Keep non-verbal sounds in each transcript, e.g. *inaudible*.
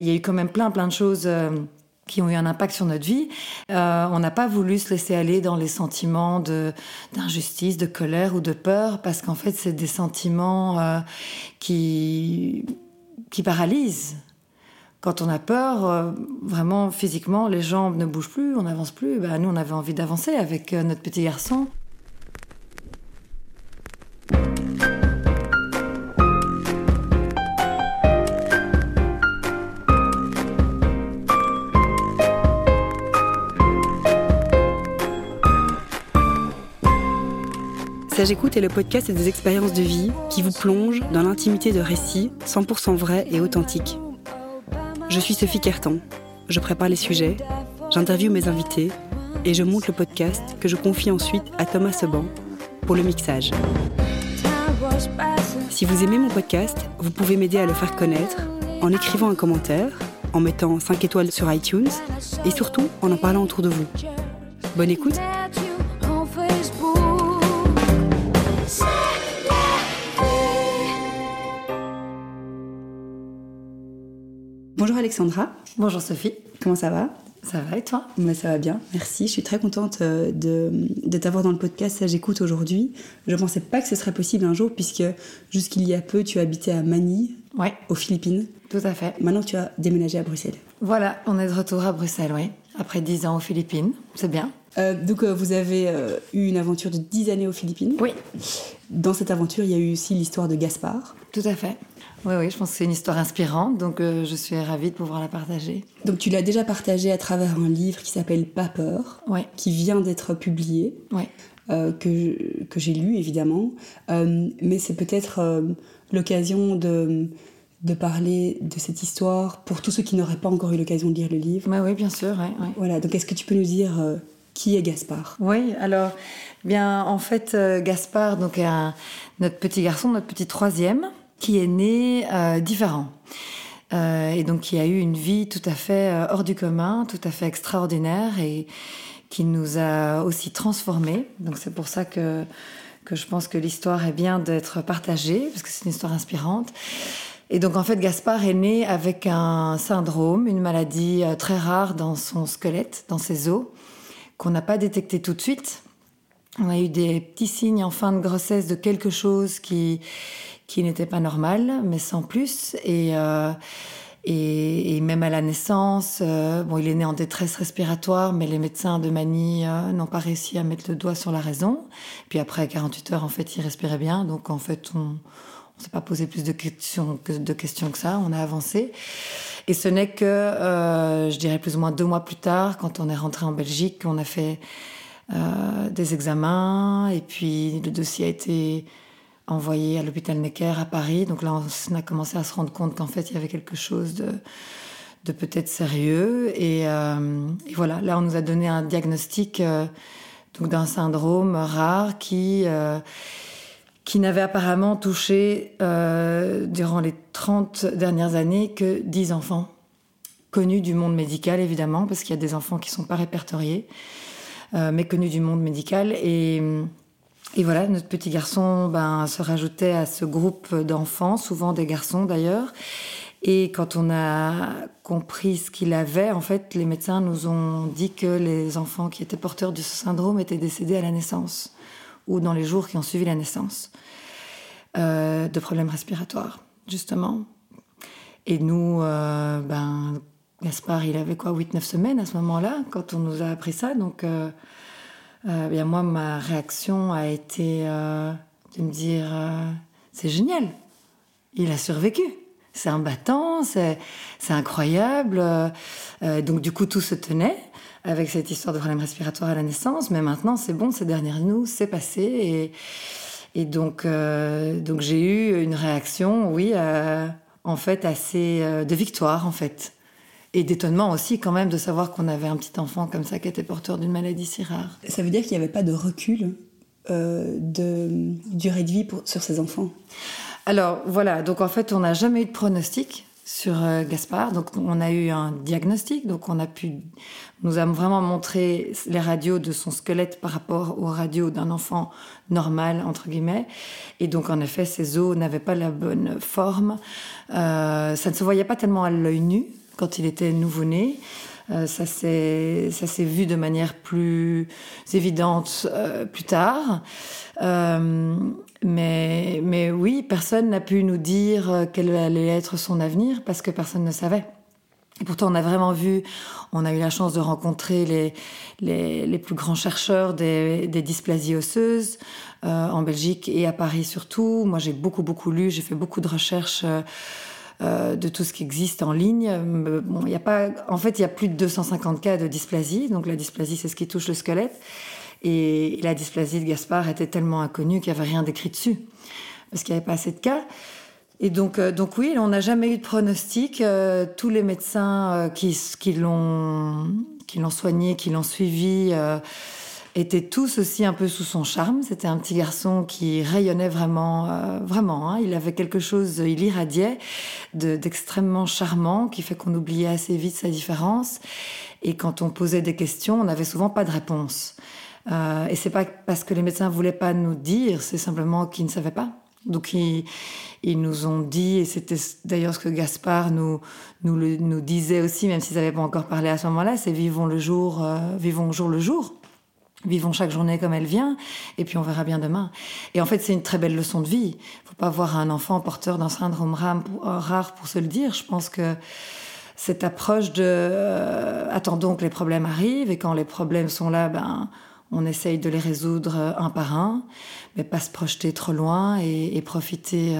Il y a eu quand même plein, plein de choses euh, qui ont eu un impact sur notre vie. Euh, on n'a pas voulu se laisser aller dans les sentiments d'injustice, de, colère ou de peur, parce qu'en fait, c'est des sentiments euh, qui, qui paralysent. Quand on a peur, vraiment physiquement, les jambes ne bougent plus, on n'avance plus. Ben, nous, on avait envie d'avancer avec notre petit garçon. J'écoute est le podcast des expériences de vie qui vous plonge dans l'intimité de récits 100% vrais et authentiques. Je suis Sophie Kertan, je prépare les sujets, j'interviewe mes invités et je monte le podcast que je confie ensuite à Thomas Seban pour le mixage. Si vous aimez mon podcast, vous pouvez m'aider à le faire connaître en écrivant un commentaire, en mettant 5 étoiles sur iTunes et surtout en en parlant autour de vous. Bonne écoute Alexandra. Bonjour Sophie. Comment ça va? Ça va et toi? Ça va bien, merci. Je suis très contente euh, de, t'avoir dans le podcast Ça j'écoute aujourd'hui. Je ne pensais pas que ce serait possible un jour puisque jusqu'il y a peu tu habitais à Manille, ouais. aux Philippines. Tout à fait. Maintenant tu as déménagé à Bruxelles. Voilà, on est de retour à Bruxelles, oui. Après 10 ans aux Philippines, c'est bien. Euh, donc euh, vous avez eu une aventure de 10 années aux Philippines. Oui. Dans cette aventure, il y a eu aussi l'histoire de Gaspard. Tout à fait. Oui, oui, je pense que c'est une histoire inspirante, donc euh, je suis ravie de pouvoir la partager. Donc tu l'as déjà partagée à travers un livre qui s'appelle Pas peur, qui vient d'être publié, euh, que, que j'ai lu évidemment, euh, mais c'est peut-être l'occasion de, de parler de cette histoire pour tous ceux qui n'auraient pas encore eu l'occasion de lire le livre. Oui, oui, bien sûr. Voilà, donc est-ce que tu peux nous dire qui est Gaspard? Oui, alors, bien, en fait, Gaspard, donc, est notre petit garçon, notre petit troisième qui est né euh, différent. Euh, et donc qui a eu une vie tout à fait euh, hors du commun, tout à fait extraordinaire et qui nous a aussi transformés. Donc c'est pour ça que, que je pense que l'histoire est bien d'être partagée, parce que c'est une histoire inspirante. Et donc en fait, Gaspard est né avec un syndrome, une maladie très rare dans son squelette, dans ses os, qu'on n'a pas détecté tout de suite. On a eu des petits signes en fin de grossesse de quelque chose qui, qui n'était pas normal, mais sans plus. Et, euh, et, même à la naissance, euh, bon, il est né en détresse respiratoire, mais les médecins de Mani euh, n'ont pas réussi à mettre le doigt sur la raison. Puis après 48 heures, en fait, il respirait bien. Donc en fait, on ne s'est pas posé plus de questions, que, de questions que ça. On a avancé. Et ce n'est que, je dirais plus ou moins deux mois plus tard, quand on est rentré en Belgique, on a fait des examens et puis le dossier a été envoyé à l'hôpital Necker à Paris. Donc là, on a commencé à se rendre compte qu'en fait, il y avait quelque chose de, de peut-être sérieux. Euh, et, voilà, là, on nous a donné un diagnostic euh, d'un syndrome rare qui, euh, qui n'avait apparemment touché durant les 30 dernières années que 10 enfants connus du monde médical, évidemment, parce qu'il y a des enfants qui ne sont pas répertoriés, mais connus du monde médical. Et et voilà, notre petit garçon ben, se rajoutait à ce groupe d'enfants, souvent des garçons d'ailleurs. Et quand on a compris ce qu'il avait, en fait, les médecins nous ont dit que les enfants qui étaient porteurs de ce syndrome étaient décédés à la naissance ou dans les jours qui ont suivi la naissance euh, de problèmes respiratoires, justement. Et nous, euh, ben, Gaspard, il avait quoi, 8-9 semaines à ce moment-là, quand on nous a appris ça. Donc, euh, euh, bien moi, ma réaction a été euh, de me dire euh, c'est génial, il a survécu. C'est un battant, c'est incroyable. donc du coup, tout se tenait avec cette histoire de problème respiratoire à la naissance. Mais maintenant, c'est bon, c'est derrière nous, c'est passé. Et, et donc, donc j'ai eu une réaction, oui, en fait, assez de victoire, en fait et d'étonnement aussi quand même de savoir qu'on avait un petit enfant comme ça qui était porteur d'une maladie si rare. Ça veut dire qu'il n'y avait pas de recul euh, de durée de vie pour, sur ces enfants? Alors voilà, donc en fait on n'a jamais eu de pronostic sur euh, Gaspard, donc on a eu un diagnostic, donc on a pu, nous avons vraiment montré les radios de son squelette par rapport aux radios d'un enfant normal entre guillemets, et donc en effet ses os n'avaient pas la bonne forme, euh, ça ne se voyait pas tellement à l'œil nu, quand il était nouveau-né. Euh, ça s'est vu de manière plus évidente euh, plus tard. Euh, mais, mais oui, personne n'a pu nous dire quel allait être son avenir parce que personne ne savait. Et pourtant, on a vraiment vu, on a eu la chance de rencontrer les, les, les plus grands chercheurs des, des dysplasies osseuses euh, en Belgique et à Paris surtout. Moi, j'ai beaucoup, beaucoup lu, j'ai fait beaucoup de recherches. Euh, euh, de tout ce qui existe en ligne. Bon, il y a pas, en fait, il y a plus de 250 cas de dysplasie. Donc la dysplasie, c'est ce qui touche le squelette. Et la dysplasie de Gaspard était tellement inconnue qu'il n'y avait rien d'écrit dessus, parce qu'il n'y avait pas assez de cas. Et donc, euh, donc oui, on n'a jamais eu de pronostic. Euh, tous les médecins qui, qui l'ont soigné, qui l'ont suivi, étaient tous aussi un peu sous son charme. C'était un petit garçon qui rayonnait vraiment, euh, vraiment. Hein. Il avait quelque chose, il irradiait d'extrêmement charmant, qui fait qu'on oubliait assez vite sa différence. Et quand on posait des questions, on n'avait souvent pas de réponse. Euh, et c'est pas parce que les médecins voulaient pas nous dire, c'est simplement qu'ils ne savaient pas. Donc ils, ils, nous ont dit, et c'était d'ailleurs ce que Gaspard nous, nous, le, nous disait aussi, même s'ils n'avaient pas encore parlé à ce moment-là, c'est vivons le jour, euh, vivons jour le jour. Vivons chaque journée comme elle vient, et puis on verra bien demain. Et en fait, c'est une très belle leçon de vie. Faut pas voir un enfant porteur d'un syndrome euh, rare pour se le dire. Je pense que cette approche de euh, attendons que les problèmes arrivent, et quand les problèmes sont là, ben on essaye de les résoudre euh, un par un, mais pas se projeter trop loin et, profiter,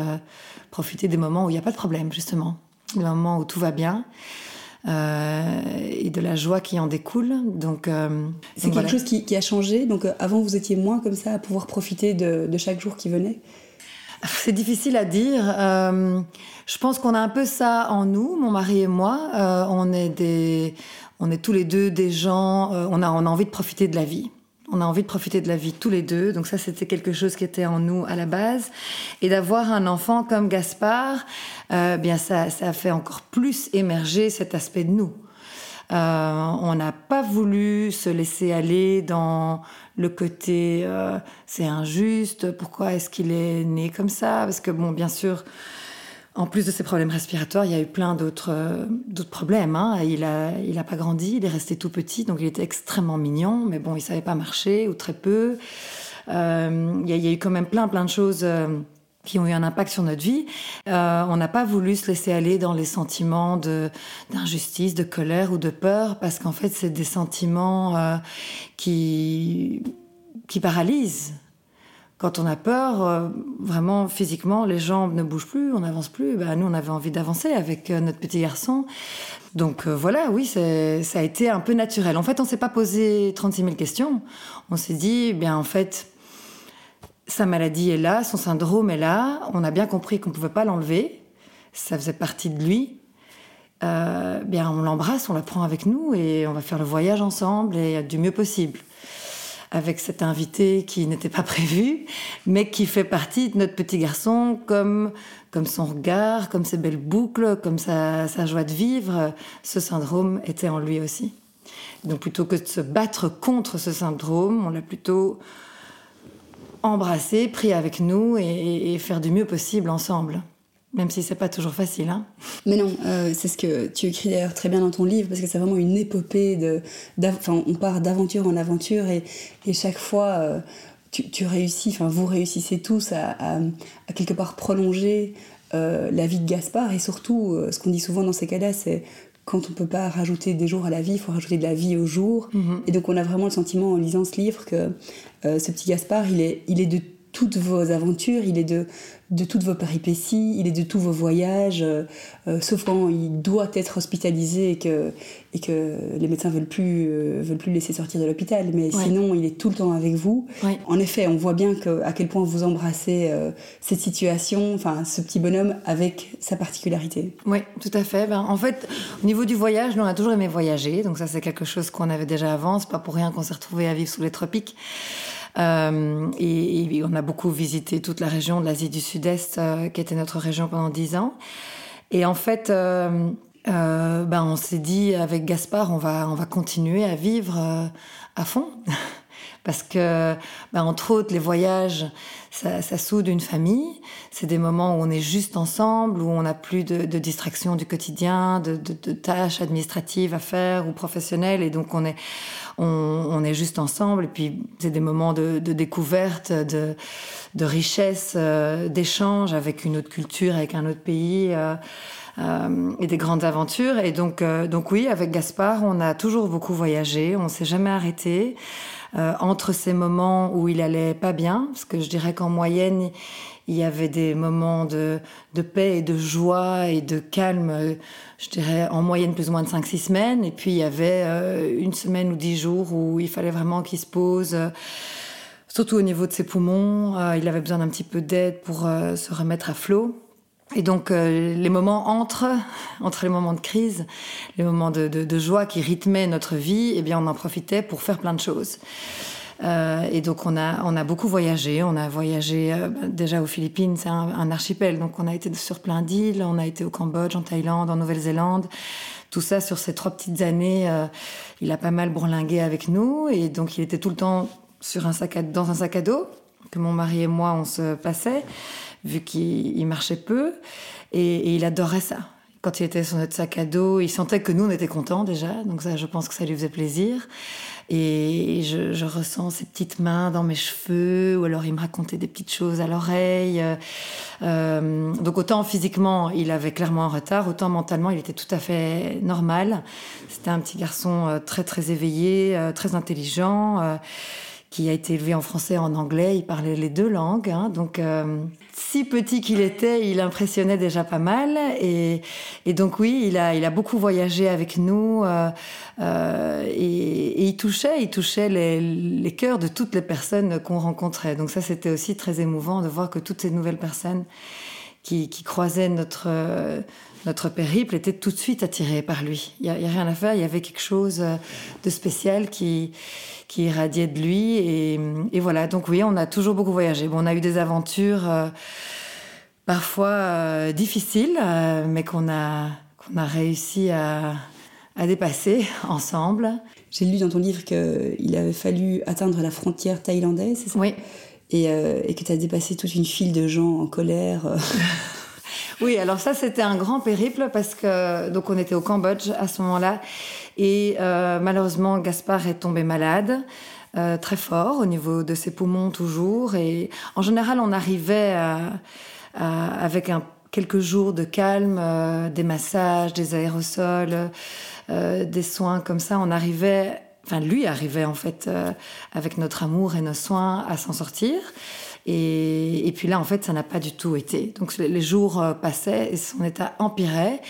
profiter des moments où il n'y a pas de problème, justement, des moments où tout va bien. Euh, et de la joie qui en découle. Donc, euh, c'est quelque chose qui, a changé. Donc, euh, avant, vous étiez moins comme ça à pouvoir profiter de, chaque jour qui venait? C'est difficile à dire. je pense qu'on a un peu ça en nous, mon mari et moi. on est des, on est tous les deux des gens. on a, on a envie de profiter de la vie. On a envie de profiter de la vie tous les deux. Donc ça, c'était quelque chose qui était en nous à la base. Et d'avoir un enfant comme Gaspard, euh, bien ça, ça a fait encore plus émerger cet aspect de nous. Euh, on n'a pas voulu se laisser aller dans le côté euh, c'est injuste, pourquoi est-ce qu'il est né comme ça? Parce que bon, bien sûr, en plus de ses problèmes respiratoires, il y a eu plein d'autres euh, problèmes. Hein. Il a il pas grandi, il est resté tout petit, donc il était extrêmement mignon, mais bon, il savait pas marcher ou très peu. Euh, il, y a, eu quand même plein plein de choses. Euh, qui ont eu un impact sur notre vie. on n'a pas voulu se laisser aller dans les sentiments de d'injustice, de colère ou de peur, parce qu'en fait, c'est des sentiments qui qui paralysent quand on a peur, euh, vraiment physiquement, les jambes ne bougent plus, on n'avance plus. Ben, nous, on avait envie d'avancer avec euh, notre petit garçon. Donc euh, voilà, oui, ça a été un peu naturel. En fait, on s'est pas posé 36 000 questions. On s'est dit, bien en fait, sa maladie est là, son syndrome est là. On a bien compris qu'on ne pouvait pas l'enlever. Ça faisait partie de lui. bien, on l'embrasse, on la prend avec nous et on va faire le voyage ensemble et du mieux possible avec cet invité qui n'était pas *laughs* prévu, mais qui fait partie de notre petit garçon comme, comme son regard, comme ses belles boucles, comme sa, joie de vivre. Ce syndrome était en lui aussi. Donc plutôt que de se battre contre ce syndrome, on l'a plutôt embrassé, pris avec nous et faire du mieux possible ensemble. Même si c'est pas toujours facile. Hein. Mais non, euh, c'est ce que tu écris d'ailleurs très bien dans ton livre, parce que c'est vraiment une épopée de. Enfin, on part d'aventure en aventure et, et chaque fois, euh, tu, tu, réussis, enfin, vous réussissez tous à, à, à quelque part prolonger euh, la vie de Gaspard. Et surtout, ce qu'on dit souvent dans ces cas-là, c'est quand on peut pas rajouter des jours à la vie, il faut rajouter de la vie au jour. Mm-hmm. Et donc, on a vraiment le sentiment en lisant ce livre que ce petit Gaspard, il est, il est de toutes vos aventures, il est de, de toutes vos péripéties, il est de tous vos voyages, euh, euh, sauf quand il doit être hospitalisé et que, et que les médecins veulent plus euh, veulent plus laisser sortir de l'hôpital. Mais sinon, il est tout le temps avec vous. En effet, on voit bien que, à quel point vous embrassez cette situation, enfin ce petit bonhomme avec sa particularité. Oui, tout à fait. Ben, en fait, au niveau du voyage, nous on a toujours aimé voyager, donc ça c'est quelque chose qu'on avait déjà avant. C'est pas pour rien qu'on s'est retrouvé à vivre sous les tropiques. Euh, et, on a beaucoup visité toute la région de l'Asie du Sud-Est, euh, qui était notre région pendant dix ans. Et en fait, euh, ben on s'est dit avec Gaspard, on va, on va continuer à vivre à fond. *laughs* parce que, bah, entre autres, les voyages, ça, ça soude une famille. C'est des moments où on est juste ensemble, où on n'a plus de, de distractions du quotidien, de, de, de, tâches administratives à faire ou professionnelles, et donc on est, on, est juste ensemble. Et puis c'est des moments de, découverte, de, richesse, euh, d'échange avec une autre culture, avec un autre pays. Euh, euh, et des grandes aventures. Et donc, donc oui, avec Gaspard, on a toujours beaucoup voyagé, on s'est jamais arrêté. Entre ces moments où il allait pas bien, parce que je dirais qu'en moyenne, il y avait des moments de, de, paix et de joie et de calme, je dirais en moyenne plus ou moins de 5-6 semaines. Et puis il y avait euh, une semaine ou 10 jours où il fallait vraiment qu'il se pose, euh, surtout au niveau de ses poumons. Euh, il avait besoin d'un petit peu d'aide pour euh, se remettre à flot. Et donc euh, les moments entre, *laughs* entre les moments de crise, les moments de, de, de, joie qui rythmaient notre vie, eh bien on en profitait pour faire plein de choses. Euh, et donc on a, on a beaucoup voyagé. On a voyagé euh, déjà aux Philippines, c'est un, archipel, donc on a été sur plein d'îles. On a été au Cambodge, en Thaïlande, en Nouvelle-Zélande. Tout ça sur ces trois petites années, euh, il a pas mal bourlingué avec nous et donc il était tout le temps sur un sac à, dans un sac à dos que mon mari et moi on se passait vu qu'il marchait peu. Et, il adorait ça. Quand il était sur notre sac à dos, il sentait que nous, on était contents déjà. Donc ça, je pense que ça lui faisait plaisir. Et je, je ressens ses petites mains dans mes cheveux, ou alors il me racontait des petites choses à l'oreille. Euh, donc autant physiquement, il avait clairement un retard, autant mentalement, il était tout à fait normal. C'était un petit garçon euh, très très éveillé, euh, très intelligent qui a été élevé en français et en anglais. Il parlait les deux langues. Hein, donc, euh, si petit qu'il était, il impressionnait déjà pas mal. Et, et, donc, oui, il a, il a beaucoup voyagé avec nous. Euh, euh, et, et, il touchait, il touchait les, les cœurs de toutes les personnes qu'on rencontrait. Donc, ça, c'était aussi très émouvant de voir que toutes ces nouvelles personnes qui, qui croisaient notre notre périple était tout de suite attiré par lui. Il n'y a, a, rien à faire, il y avait quelque chose de spécial qui, qui irradiait de lui. Et, et, voilà, donc oui, on a toujours beaucoup voyagé. Bon, on a eu des aventures euh, parfois euh, difficiles, euh, mais qu'on a, qu'on a réussi à, à dépasser *laughs* ensemble. J'ai lu dans ton livre qu'il avait fallu atteindre la frontière thaïlandaise, c'est ça? Oui. Et, et que tu as dépassé toute une file de gens en colère. *laughs* Oui, alors ça c'était un grand périple parce que donc on était au Cambodge à ce moment-là. Et euh, malheureusement Gaspard est tombé malade. Euh, très fort au niveau de ses poumons toujours. Et en général on arrivait avec quelques jours de calme euh, des massages des aérosols des soins comme ça. On arrivait enfin lui arrivait en fait avec notre amour et nos soins à s'en sortir et, et puis là en fait ça n'a pas du tout été donc les jours euh, passaient et son état empirait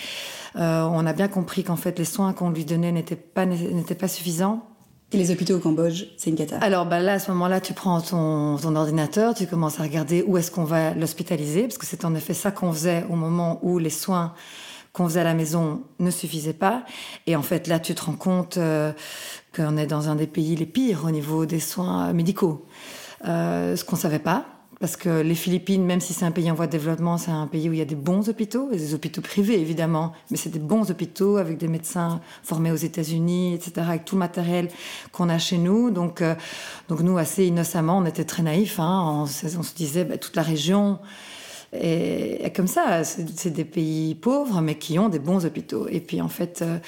euh, on a bien compris qu'en fait les soins qu'on lui donnait n'étaient pas n'étaient pas suffisants et les hôpitaux au Cambodge, c'est une cata. Alors bah là, à ce moment-là, tu prends ton, ton ordinateur, tu commences à regarder où est-ce qu'on va l'hospitaliser, parce que c'est en effet ça qu'on faisait au moment où les soins qu'on faisait à la maison ne suffisaient pas. Et en fait, là, tu te rends compte euh, qu'on est dans un des pays les pires au niveau des soins médicaux. Euh, ce qu'on savait pas, parce que les Philippines, même si c'est un pays en voie de développement, c'est un pays où il y a des bons hôpitaux, des hôpitaux privés évidemment, mais c'est des bons hôpitaux avec des médecins formés aux États-Unis, etc., avec tout le matériel qu'on a chez nous. Donc, euh, donc nous, assez innocemment, on était très naïfs. Hein, on, se disait, bah, toute la région et comme ça, c'est des pays pauvres, mais qui ont des bons hôpitaux. Et puis en fait, euh,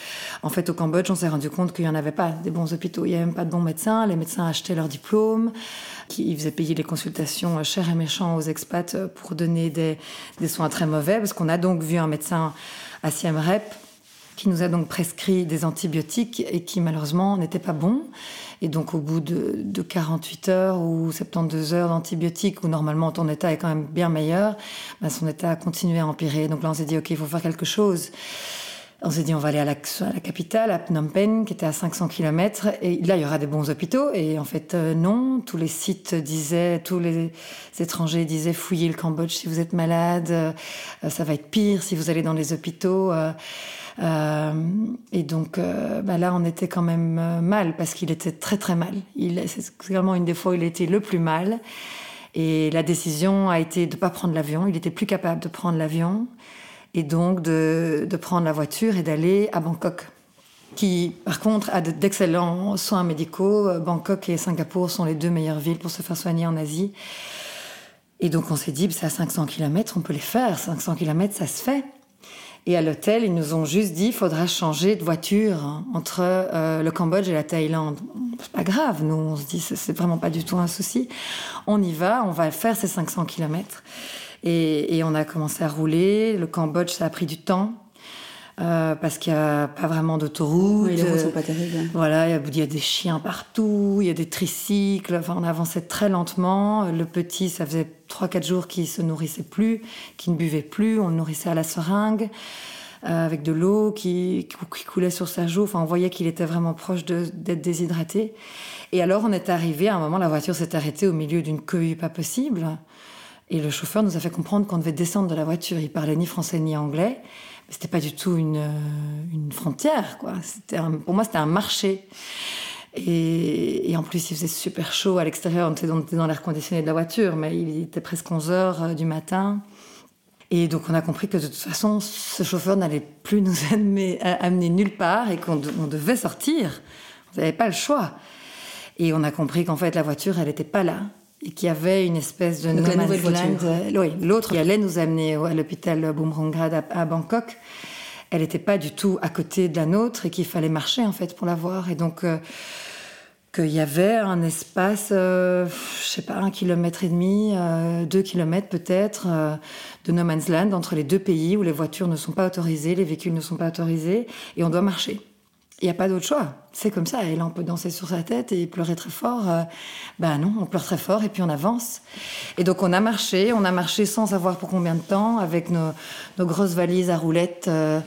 en fait au Cambodge, on s'est rendu compte qu'il n'y en avait pas des bons hôpitaux. Il n'y avait même pas de bons médecins. Les médecins achetaient leurs diplômes, qui ils faisaient payer les consultations chères et méchants aux expats pour donner des, soins très mauvais. Parce qu'on a donc vu un médecin à Siem Reap qui nous a donc prescrit des antibiotiques et qui malheureusement n'était pas bon. Et donc au bout de, de 48 heures ou 72 heures d'antibiotiques, où normalement ton état est quand même bien meilleur, ben son état a continué à empirer. Donc là on s'est dit ok, il faut faire quelque chose. On s'est dit on va aller à la, capitale, à Phnom Penh, qui était à 500 km, et là il y aura des bons hôpitaux. Et en fait euh, non, tous les sites disaient, tous les étrangers disaient fouillez le Cambodge si vous êtes malade, euh, ça va être pire si vous allez dans les hôpitaux. Euh, et donc bah là, on était quand même mal parce qu'il était très très mal. C'est vraiment une des fois où il était le plus mal. Et la décision a été de ne pas prendre l'avion. Il était plus capable de prendre l'avion et donc de, prendre la voiture et d'aller à Bangkok. qui, par contre, a d'excellents soins médicaux. Bangkok et Singapour sont les deux meilleures villes pour se faire soigner en Asie. Et donc, on s'est dit, c'est à 500 km, on peut les faire. 500 km, ça se fait. Et à l'hôtel, ils nous ont juste dit, il faudra changer de voiture entre euh, le Cambodge et la Thaïlande. C'est pas grave, nous, on se dit, c'est vraiment pas du tout un souci. On y va, on va faire ces 500 km. Et, et on a commencé à rouler. Le Cambodge, ça a pris du temps. Euh, parce qu'il n'y a pas vraiment d'autoroute. Oui, les routes sont pas terribles. Voilà, il y, a des chiens partout, il y a des tricycles. Enfin, on avançait très lentement. Le petit, ça faisait 3-4 jours qu'il se nourrissait plus, qu'il ne buvait plus. On le nourrissait à la seringue. Euh, avec de l'eau qui, qui, coulait sur sa joue. Enfin, on voyait qu'il était vraiment proche d'être déshydraté. Et alors, on est arrivé, à un moment, la voiture s'est arrêtée au milieu d'une cohue pas possible. Et le chauffeur nous a fait comprendre qu'on devait descendre de la voiture. Il parlait ni français ni anglais c'était pas du tout une, euh, une frontière, quoi. Pour moi, c'était un marché. Et, en plus, il faisait super chaud à l'extérieur. On était dans, l'air conditionné de la voiture, mais il était presque 11 heures euh, du matin. Et donc, on a compris que de toute façon, ce chauffeur n'allait plus nous *laughs* amener, amener nulle part et qu'on devait sortir. On n'avait pas le choix. Et on a compris qu'en fait, la voiture, elle n'était pas là et qu'il y avait une espèce de Donc la nouvelle voiture. Euh, oui, l'autre qui allait nous amener à l'hôpital Bumrungrad à, à, Bangkok, elle n'était pas du tout à côté de la nôtre et qu'il fallait marcher en fait pour la voir. Et donc euh, qu'il y avait un espace, euh, je sais pas, un kilomètre et demi, euh, deux kilomètres peut-être, de no man's land entre les deux pays où les voitures ne sont pas autorisées, les véhicules ne sont pas autorisés, et on doit marcher. Il n'y a pas d'autre choix. C'est comme ça. Et là, on peut danser sur sa tête et pleurer très fort. Euh, ben non, on pleure très fort et puis on avance. Et donc, on a marché. On a marché sans savoir pour combien de temps, avec nos, nos grosses valises à roulettes. Euh,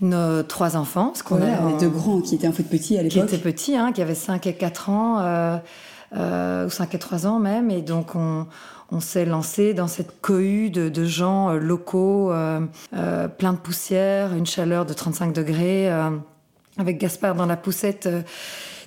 nos trois enfants. Parce qu'on a, les deux grands qui étaient un peu petits à l'époque. Qui étaient petits, hein, qui avaient 5 et 4 ans, euh, euh, ou 5 et 3 ans même. Et donc, on, on s'est lancé dans cette cohue de, de gens euh, locaux, euh, plein de poussière, une chaleur de 35 degrés avec Gaspard dans la poussette euh,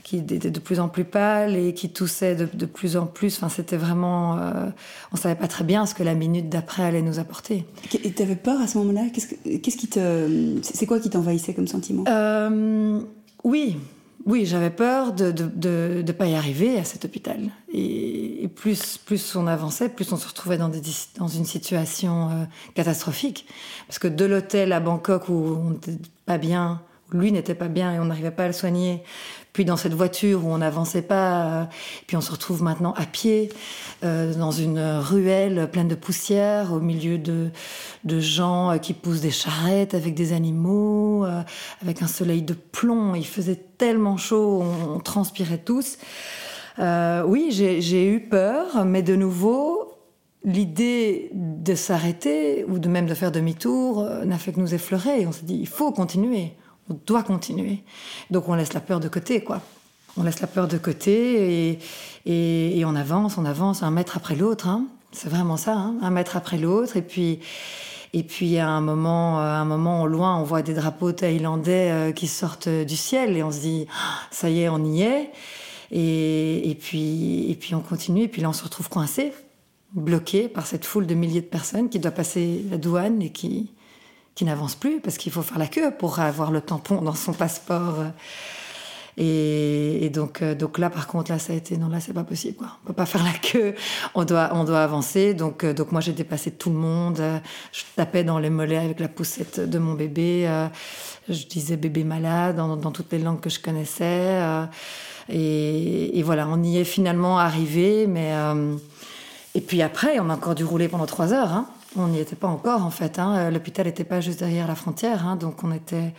qui était de plus en plus pâle et qui toussait de, de plus en plus. Enfin, c'était vraiment, euh, on savait pas très bien ce que la minute d'après allait nous apporter. Et t'avais peur à ce moment-là? Qu'est-ce, qui te, c'est quoi qui t'envahissait comme sentiment? Euh, Oui, oui, j'avais peur de ne de, pas y arriver à cet hôpital. Et, et, plus, plus on avançait, plus on se retrouvait dans, des, dans une situation euh, catastrophique. Parce que de l'hôtel à Bangkok où on n'était pas bien, lui n'était pas bien et on n'arrivait pas à le soigner. Puis dans cette voiture où on n'avançait pas, euh, puis on se retrouve maintenant à pied euh, dans une ruelle pleine de poussière, au milieu de, gens euh, qui poussent des charrettes avec des animaux, avec un soleil de plomb. Il faisait tellement chaud, on, transpirait tous. Oui, j'ai eu peur, mais de nouveau, l'idée de s'arrêter ou de même de faire demi-tour n'a fait que nous effleurer. On s'est dit, il faut continuer. On doit continuer. Donc on laisse la peur de côté, quoi. On laisse la peur de côté et, et, on avance, on avance un mètre après l'autre. Hein. C'est vraiment ça, hein. un mètre après l'autre. Et puis, et puis à un moment, à un moment au loin, on voit des drapeaux thaïlandais euh, qui sortent du ciel et on se dit, ah, ça y est, on y est. Et, et, puis, et puis on continue. Et puis là, on se retrouve coincé, bloqué par cette foule de milliers de personnes qui doit passer la douane et qui, qui n'avance plus parce qu'il faut faire la queue pour avoir le tampon dans son passeport. Et, donc, euh, donc là, par contre, là, ça a été non, là, c'est pas possible. Quoi. On peut pas faire la queue. On doit, on doit avancer. Donc, euh, donc moi, j'ai dépassé tout le monde. Je tapais dans les mollets avec la poussette de mon bébé. Euh, je disais bébé malade dans, toutes les langues que je connaissais. Et, et, voilà, on y est finalement arrivé. Mais et puis après, on a encore dû rouler pendant trois heures. Hein. On n'y était pas encore en fait. Hein. L'hôpital n'était pas juste derrière la frontière, hein. donc on était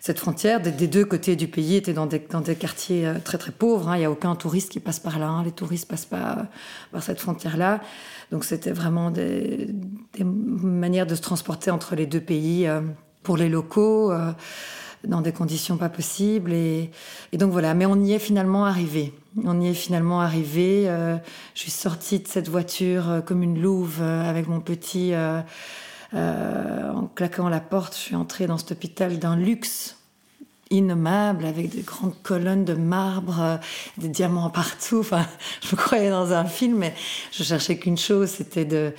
cette frontière des, deux côtés du pays était dans des, quartiers euh, très très pauvres. Hein. Il n'y a aucun touriste qui passe par là. Les touristes passent pas euh, par cette frontière-là. Donc c'était vraiment des, manières de se transporter entre les deux pays euh, pour les locaux euh, dans des conditions pas possibles. Et, donc voilà. Mais on y est finalement arrivé. On y est finalement arrivé. Euh, je suis sortie de cette voiture euh, comme une louve euh, avec mon petit. En claquant la porte, je suis entrée dans cet hôpital d'un luxe innommable avec des grandes colonnes de marbre, des diamants partout. Enfin, *laughs* je me croyais dans un film, mais je cherchais qu'une chose, c'était de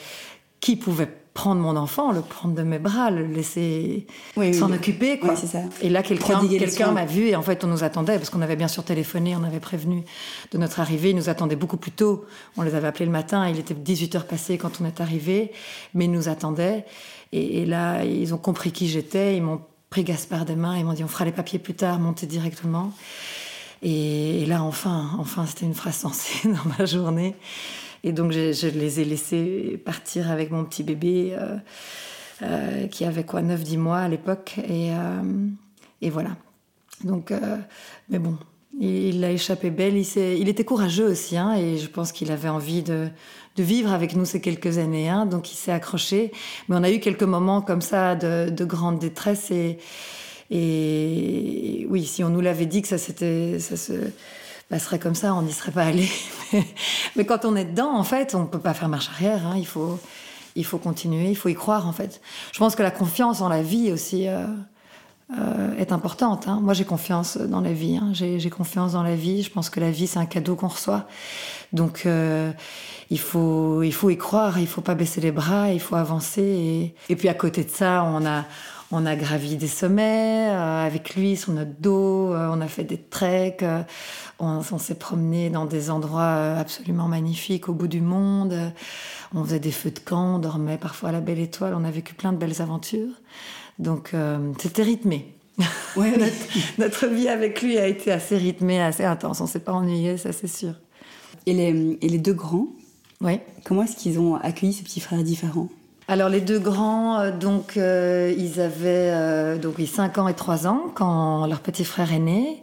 qui pouvait prendre mon enfant, le prendre de mes bras, le laisser s'en occuper. Quoi. ça. Et là, quelqu'un m'a vu et en fait, on nous attendait parce qu'on avait bien sûr téléphoné, on avait prévenu de notre arrivée. Ils nous attendaient beaucoup plus tôt. On les avait appelés le matin. Il était 18 heures passées quand on est arrivé, mais ils nous attendaient. Et, là, ils ont compris qui j'étais. Ils m'ont pris Gaspard des mains. Ils m'ont dit on fera les papiers plus tard, montez directement. Et, là, enfin, enfin, c'était une phrase *laughs* sensée dans ma journée. Et donc, je, les ai laissés partir avec mon petit bébé, euh, euh, qui avait quoi, 9-10 mois à l'époque. Et, euh, et, voilà. Donc, mais bon, il, a échappé belle. Il, il était courageux aussi, hein, et je pense qu'il avait envie de, de, vivre avec nous ces quelques années. Hein, donc, il s'est accroché. Mais on a eu quelques moments comme ça de, de grande détresse. Et, et oui, si on nous l'avait dit que ça, c'était, ça se serait comme ça, on n'y serait pas allé. *laughs* Mais quand on est dedans, en fait, on ne peut pas faire marche arrière. Hein. Il, faut, il faut continuer, il faut y croire, en fait. Je pense que la confiance en la vie aussi euh, euh, est importante. Hein. Moi, j'ai confiance dans la vie. Hein. J'ai confiance dans la vie. Je pense que la vie, c'est un cadeau qu'on reçoit. Donc, euh, il, faut, il faut y croire. Il ne faut pas baisser les bras. Il faut avancer. Et puis, à côté de ça, on a on a gravi des sommets euh, avec lui sur notre dos, euh, on a fait des treks, euh, on, s'est promené dans des endroits absolument magnifiques au bout du monde, on faisait des feux de camp, on dormait parfois à la belle étoile, on a vécu plein de belles aventures. Donc c'était rythmé. *laughs* notre, vie avec lui a été assez rythmée, assez intense, on s'est pas ennuyé, ça c'est sûr. Et les, et les deux grands, oui. comment est-ce qu'ils ont accueilli ces petits frères différents alors les deux grands, euh, donc euh, ils avaient euh, donc 5 ans et 3 ans quand leur petit frère est né.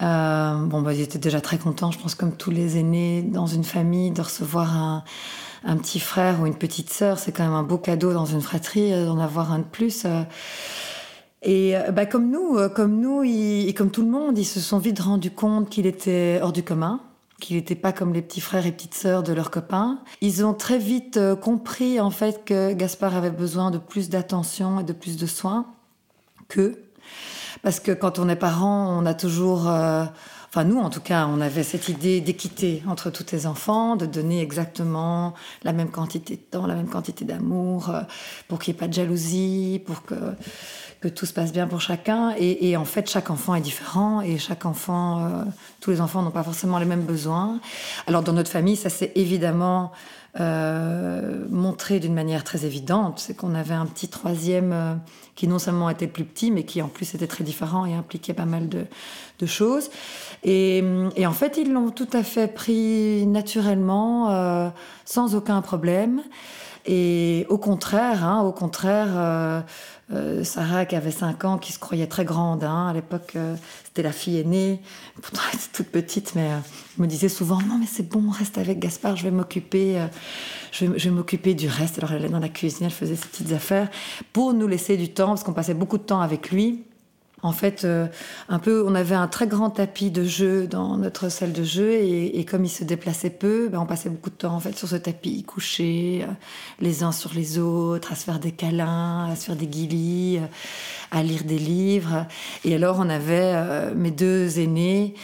bon, bah, ils étaient déjà très contents, je pense, comme tous les aînés dans une famille, de recevoir un, petit frère ou une petite sœur. C'est quand même un beau cadeau dans une fratrie d'en avoir un de plus. Et bah, comme nous, comme nous, et comme tout le monde, ils se sont vite rendus compte qu'il était hors du commun qu'il n'était pas comme les petits frères et petites sœurs de leurs copains. Ils ont très vite euh, compris en fait que Gaspard avait besoin de plus d'attention et de plus de soins qu'eux. Parce que quand on est parent, on a toujours... Euh, enfin nous en tout cas, on avait cette idée d'équité entre tous les enfants, de donner exactement la même quantité de temps, la même quantité d'amour, euh, pour qu'il n'y ait pas de jalousie, pour que que tout se passe bien pour chacun. Et, en fait, chaque enfant est différent et chaque enfant, euh, tous les enfants n'ont pas forcément les mêmes besoins. Alors dans notre famille, ça s'est évidemment euh, montré d'une manière très évidente. C'est qu'on avait un petit troisième euh, qui non seulement était plus petit, mais qui en plus était très différent et impliquait pas mal de, choses. Et, et, en fait, ils l'ont tout à fait pris naturellement, sans aucun problème. Et au contraire, hein, au contraire, euh, euh, Sarah qui avait 5 ans, qui se croyait très grande, hein, à l'époque euh, c'était la fille aînée, pourtant elle était toute petite, mais me disait souvent non mais c'est bon, reste avec Gaspard, je vais m'occuper, je je vais m'occuper du reste. Alors elle allait dans la cuisine, elle faisait ses petites affaires pour nous laisser du temps parce qu'on passait beaucoup de temps avec lui. En fait, euh, un peu, on avait un très grand tapis de jeu dans notre salle de jeu et, comme il se déplaçait peu, ben, on passait beaucoup de temps en fait sur ce tapis, couchés, euh, les uns sur les autres, à se faire des câlins, à se faire des guilis, euh, à lire des livres. Et alors, on avait mes deux aînés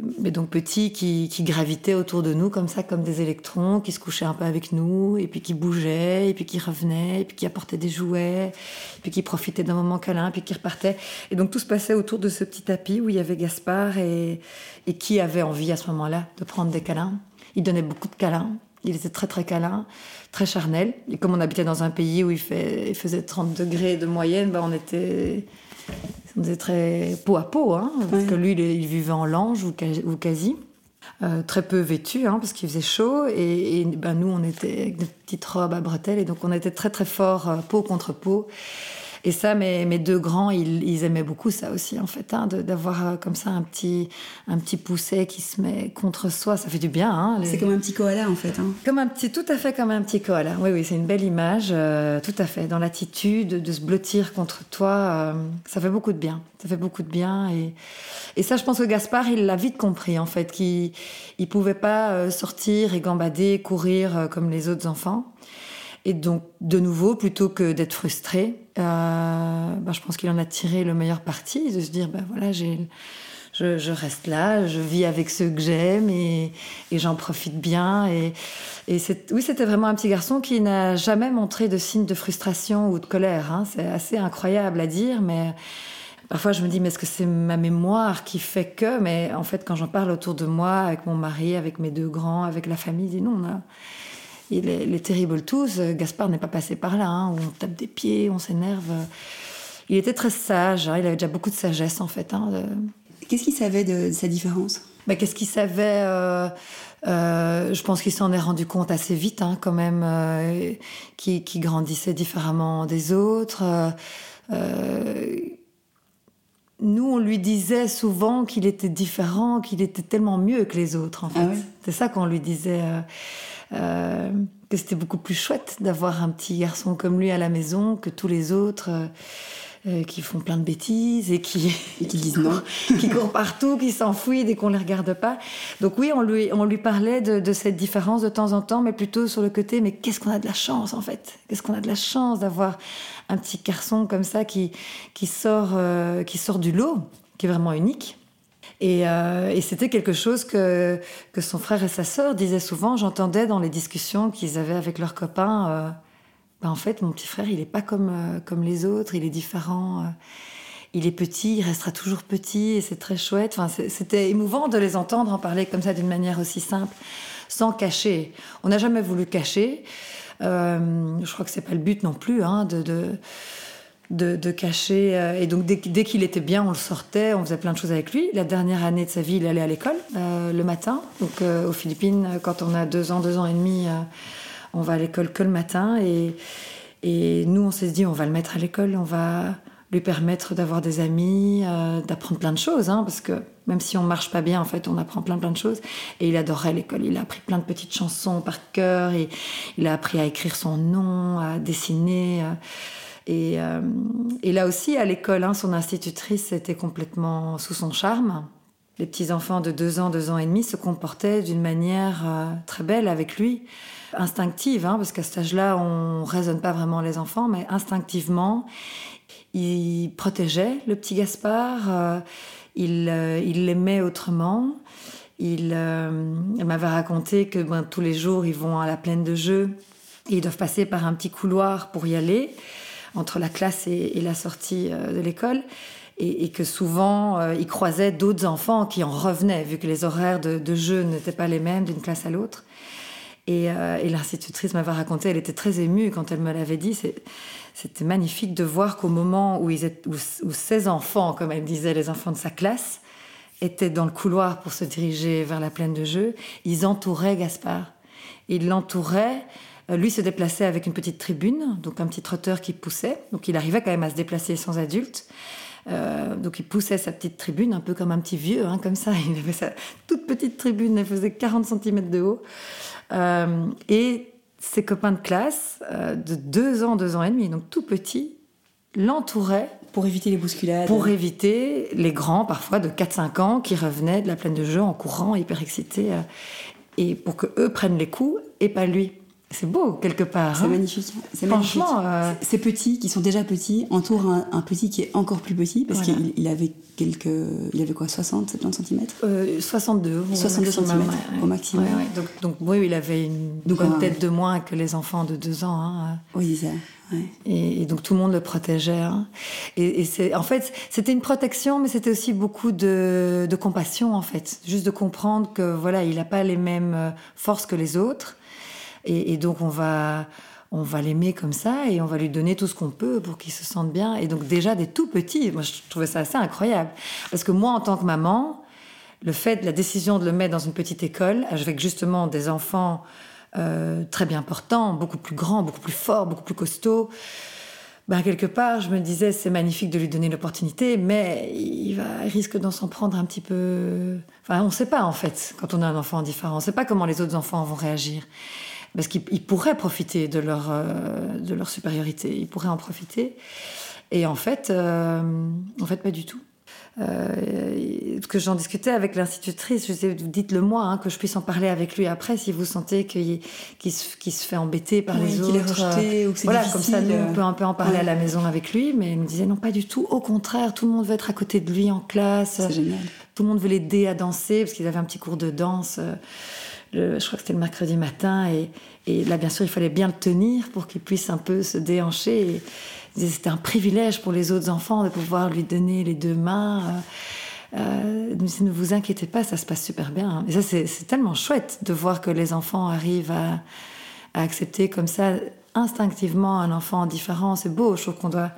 mais donc petits qui, qui, gravitaient autour de nous comme ça, comme des électrons, qui se couchaient un peu avec nous, et puis qui bougeaient, et puis qui revenaient, et puis qui apportaient des jouets, et puis qui profitaient d'un moment câlin, et puis qui repartaient. Et donc tout se passait autour de ce petit tapis où il y avait Gaspard et, et qui avait envie à ce moment-là de prendre des câlins. Il donnait beaucoup de câlins. Il était très très câlin, très charnel. Et comme on habitait dans un pays où il, fait, faisait 30 degrés de moyenne, bah on était on était très peau à peau, hein, parce que lui, il, vivait en lange ou, quasi. Euh, très peu vêtu, hein, parce qu'il faisait chaud, et, ben, nous, on était avec des petites robes à bretelles, et donc on était très très fort, euh, peau contre peau. Et ça, mes, mes deux grands, ils, aimaient beaucoup ça aussi, en fait, hein, d'avoir euh, comme ça un petit, un petit pousset qui se met contre soi. Ça fait du bien. Hein, C'est comme un petit koala, en fait. Hein. Comme un petit, tout à fait comme un petit koala. Oui, oui, c'est une belle image, euh, tout à fait. Dans l'attitude de se blottir contre toi, euh, ça fait beaucoup de bien. Ça fait beaucoup de bien. Et, et ça, je pense que Gaspard, il l'a vite compris, en fait, qu'il ne pouvait pas sortir et gambader, courir comme les autres enfants. Et donc, de nouveau, plutôt que d'être frustré, bah, je pense qu'il en a tiré le meilleur parti, de se dire, ben voilà, j'ai je, reste là, je vis avec ceux que j'aime et, j'en profite bien. Et, et oui, c'était vraiment un petit garçon qui n'a jamais montré de signes de frustration ou de colère. Hein. C'est assez incroyable à dire, mais parfois je me dis, mais est-ce que c'est ma mémoire qui fait que? Mais en fait, quand j'en parle autour de moi, avec mon mari, avec mes deux grands, avec la famille, je dis non, on il est, les terribles tous. Gaspard n'est pas passé par là, hein, où on tape des pieds, on s'énerve. Il était très sage, hein. il avait déjà beaucoup de sagesse en fait. Hein, Qu'est-ce qu'il savait de, sa différence? Bah, Qu'est-ce qu'il savait euh, euh, Je pense qu'il s'en est rendu compte assez vite, hein, quand même, euh, qui, grandissait différemment des autres. nous, on lui disait souvent qu'il était différent, qu'il était tellement mieux que les autres, en ah fait. C'est ça qu'on lui disait. Que c'était beaucoup plus chouette d'avoir un petit garçon comme lui à la maison que tous les autres. Euh, qui font plein de bêtises et qui, *laughs* qui disent non, *laughs* qui courent partout, qui s'enfuient dès qu'on les regarde pas. Donc oui, on lui, on lui parlait de, cette différence de temps en temps, mais plutôt sur le côté, mais qu'est-ce qu'on a de la chance en fait? Qu'est-ce qu'on a de la chance d'avoir un petit garçon comme ça qui, qui, sort, euh, qui sort du lot, qui est vraiment unique. Et, euh, et c'était quelque chose que, que son frère et sa sœur disaient souvent. J'entendais dans les discussions qu'ils avaient avec leurs copains bah, en fait, mon petit frère, il n'est pas comme, euh, comme les autres, il est différent. Euh. il est petit, il restera toujours petit et c'est très chouette. Enfin, c'était émouvant de les entendre en parler comme ça d'une manière aussi simple, sans cacher. On n'a jamais voulu cacher. Euh, je crois que c'est pas le but non plus hein, de, de, de, cacher. Et donc, dès, qu'il était bien, on le sortait, on faisait plein de choses avec lui. La dernière année de sa vie, il allait à l'école le matin. Donc, aux Philippines, quand on a deux ans, deux ans et demi on va à l'école que le matin et, et nous on s'est dit on va le mettre à l'école, on va lui permettre d'avoir des amis, euh, d'apprendre plein de choses, hein, parce que même si on marche pas bien, en fait, on apprend plein plein de choses. Et il adorait l'école. Il a appris plein de petites chansons par cœur. Et il a appris à écrire son nom, à dessiner. Euh, et, euh, là aussi, à l'école, hein, son institutrice était complètement sous son charme. Les petits enfants de deux ans, deux ans et demi se comportaient d'une manière très belle avec lui instinctive, hein, parce qu'à cet âge-là, on raisonne pas vraiment les enfants, mais instinctivement, il protégeait le petit Gaspard, euh, euh, il l'aimait autrement. Il, euh, m'avait raconté que ben, tous les jours, ils vont à la plaine de jeu et ils doivent passer par un petit couloir pour y aller, entre la classe et, la sortie de l'école. Et, que souvent, ils croisaient d'autres enfants qui en revenaient, vu que les horaires de, jeu n'étaient pas les mêmes d'une classe à l'autre. Euh, et, l'institutrice m'avait raconté, elle était très émue quand elle me l'avait dit. C'était magnifique de voir qu'au moment où, ils enfants, comme elle disait, les enfants de sa classe, étaient dans le couloir pour se diriger vers la plaine de jeu, ils entouraient Gaspard. Ils l'entouraient. Euh, lui se déplaçait avec une petite tribune, donc un petit trotteur qui poussait. Donc il arrivait quand même à se déplacer sans adulte. Euh, donc il poussait sa petite tribune, un peu comme un petit vieux, hein, comme ça. *laughs* Il avait sa toute petite tribune, elle faisait 40 cm de haut. Euh, et ses copains de classe, euh, de deux ans, deux ans et demi, donc tout petits, l'entouraient. Pour éviter les bousculades Pour éviter les grands, parfois de 4-5 ans, qui revenaient de la plaine de jeu en courant, hyper excités. Et pour que eux prennent les coups et pas lui. C'est beau, quelque part. C'est hein. magnifique. C'est Franchement. Euh... Ces petits, qui sont déjà petits, entourent un, petit qui est encore plus petit, parce qu'il avait quelques. Il avait quoi 60, 70 cm euh, 62. 62 cm au maximum. donc, donc, oui, il avait une bonne tête de moins que les enfants de 2 ans. Hein. Oui, c'est et, donc tout le monde le protégeait. Hein. Et, c'est, en fait, c'était une protection, mais c'était aussi beaucoup de, de, compassion, en fait. Juste de comprendre que voilà, il n'a pas les mêmes euh, forces que les autres et, donc on va on va l'aimer comme ça et on va lui donner tout ce qu'on peut pour qu'il se sente bien. Et donc déjà des tout petits, moi je trouvais ça assez incroyable. Parce que moi en tant que maman, le fait, de la décision de le mettre dans une petite école, avec justement des enfants euh, très bien portants, beaucoup plus grands, beaucoup plus forts, beaucoup plus costauds, ben, quelque part, je me disais, c'est magnifique de lui donner l'opportunité, mais il, il risque d'en s'en prendre un petit peu. Enfin, on ne sait pas, en fait, quand on a un enfant différent. On ne sait pas comment les autres enfants vont réagir parce qu'ils pourraient profiter de leur, euh, de leur supériorité, ils pourraient en profiter. Et en fait, euh, en fait pas du tout. Euh, que j'en discutais avec l'institutrice, je disais, dites-le moi, hein, que je puisse en parler avec lui après, si vous sentez qu'il se, se, fait embêter par les autres. Est rejeté, ou que voilà, comme ça, nous, on peut un peu en parler à la maison avec lui, mais il me disait, non, pas du tout, au contraire, tout le monde veut être à côté de lui en classe. C'est génial. Tout le monde veut l'aider à danser parce qu'ils avaient un petit cours de danse. euh, le- je crois que c'était le mercredi matin. Et, là, bien sûr, il fallait bien le tenir pour qu'il puisse un peu se déhancher. C'était un privilège pour les autres enfants de pouvoir lui donner les deux mains. Euh, euh, ne vous inquiétez pas, ça se passe super bien. Et ça, c'est c'est tellement chouette de voir que les enfants arrivent à, à accepter comme ça instinctivement un enfant différent. C'est beau, je trouve qu'on doit,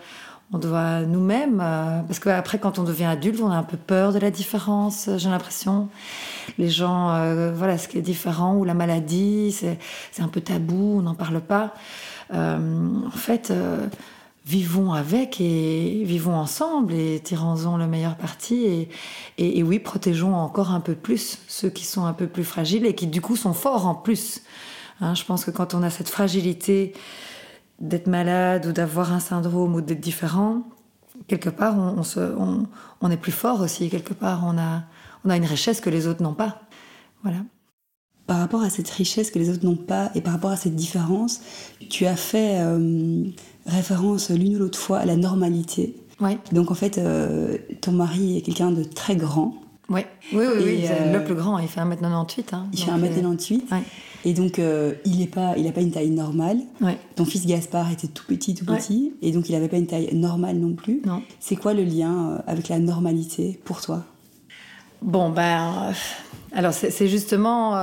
on doit nous-mêmes, euh, parce qu'après quand on devient adulte, on a un peu peur de la différence, j'ai l'impression. Les gens, euh, voilà, ce qui est différent, ou la maladie, c'est un peu tabou, on n'en parle pas. Euh, en fait, euh, vivons avec et vivons ensemble et tirons-en le meilleur parti. Et oui, protégeons encore un peu plus ceux qui sont un peu plus fragiles et qui du coup sont forts en plus. Hein, je pense que quand on a cette fragilité d'être malade ou d'avoir un syndrome ou d'être différent, quelque part, on, on se, on, on est plus fort aussi. Quelque part, on a, on a une richesse que les autres n'ont pas. Voilà. Par rapport à cette richesse que les autres n'ont pas et par rapport à cette différence, tu as fait euh, référence l'une ou l'autre fois à la normalité. Donc en fait, euh, ton mari est quelqu'un de très grand. Oui, oui, oui, oui, euh, le plus grand. Il fait 1m98. Hein, Il fait 1m98. euh, ouais. Et donc, euh, il n'a pas, il a pas une taille normale. Ouais. Ton fils Gaspard était tout petit, tout Ouais. petit. Et donc, il n'avait pas une taille normale non plus. Non. C'est quoi le lien euh, avec la normalité pour toi? Bon, ben. Alors, c'est justement.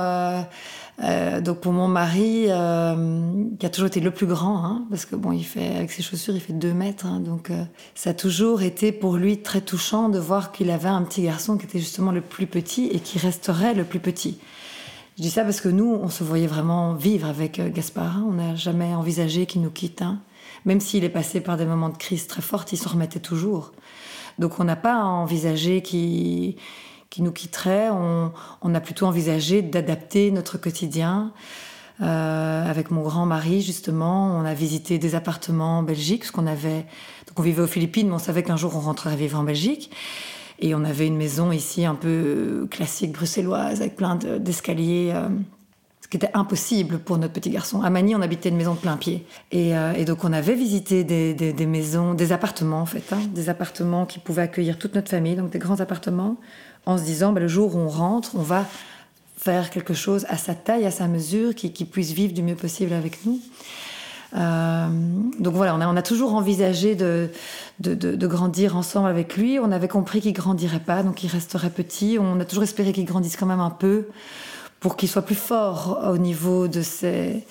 Euh, donc, pour mon mari, euh, qui a toujours été le plus grand, hein, parce que bon, il fait, avec ses chaussures, il fait 2 mètres. hein, donc, euh, ça a toujours été pour lui très touchant de voir qu'il avait un petit garçon qui était justement le plus petit et qui resterait le plus petit. Je dis ça parce que nous, on se voyait vraiment vivre avec Gaspard. hein. On n'a jamais envisagé qu'il nous quitte. hein. Même s'il est passé par des moments de crise très fortes, il se remettait toujours. Donc on n'a pas envisagé qu'il qu'il nous quitterait. On, a plutôt envisagé d'adapter notre quotidien. Euh, avec mon grand mari, justement, on a visité des appartements en Belgique, parce qu'on avait. Donc on vivait aux Philippines, mais on savait qu'un jour on rentrerait vivre en Belgique. Et on avait une maison ici un peu euh, classique bruxelloise, avec plein de- d'escaliers. euh, ce qui était impossible pour notre petit garçon. À Manille, on habitait une maison de plein pied. Et, donc, on avait visité des maisons, des appartements, en fait, hein, des appartements qui pouvaient accueillir toute notre famille, donc des grands appartements, en se disant, bah, le jour où on rentre, on va faire quelque chose à sa taille, à sa mesure, qui, puisse vivre du mieux possible avec nous. Euh, donc voilà, on a, toujours envisagé de, grandir ensemble avec lui. On avait compris qu'il grandirait pas, donc il resterait petit. On a toujours espéré qu'il grandisse quand même un peu pour qu'il soit plus fort au niveau de ses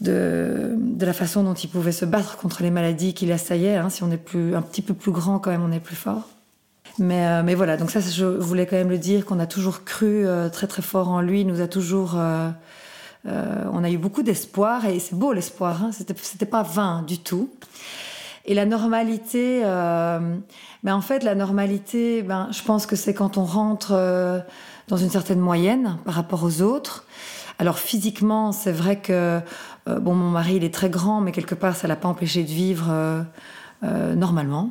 de la façon dont il pouvait se battre contre les maladies qui l'assaillaient. hein. Si on est plus, un petit peu plus grand, quand même, on est plus fort. Mais, euh, mais voilà, donc ça, je voulais quand même le dire, qu'on a toujours cru euh, très très fort en lui, nous a toujours... euh, on a eu beaucoup d'espoir, et c'est beau l'espoir, hein, c'était pas vain du tout. Et la normalité, euh, ben en fait, la normalité, ben, je pense que c'est quand on rentre dans une certaine moyenne par rapport aux autres. Alors physiquement, c'est vrai que bon, mon mari, il est très grand, mais quelque part, ça l'a pas empêché de vivre normalement.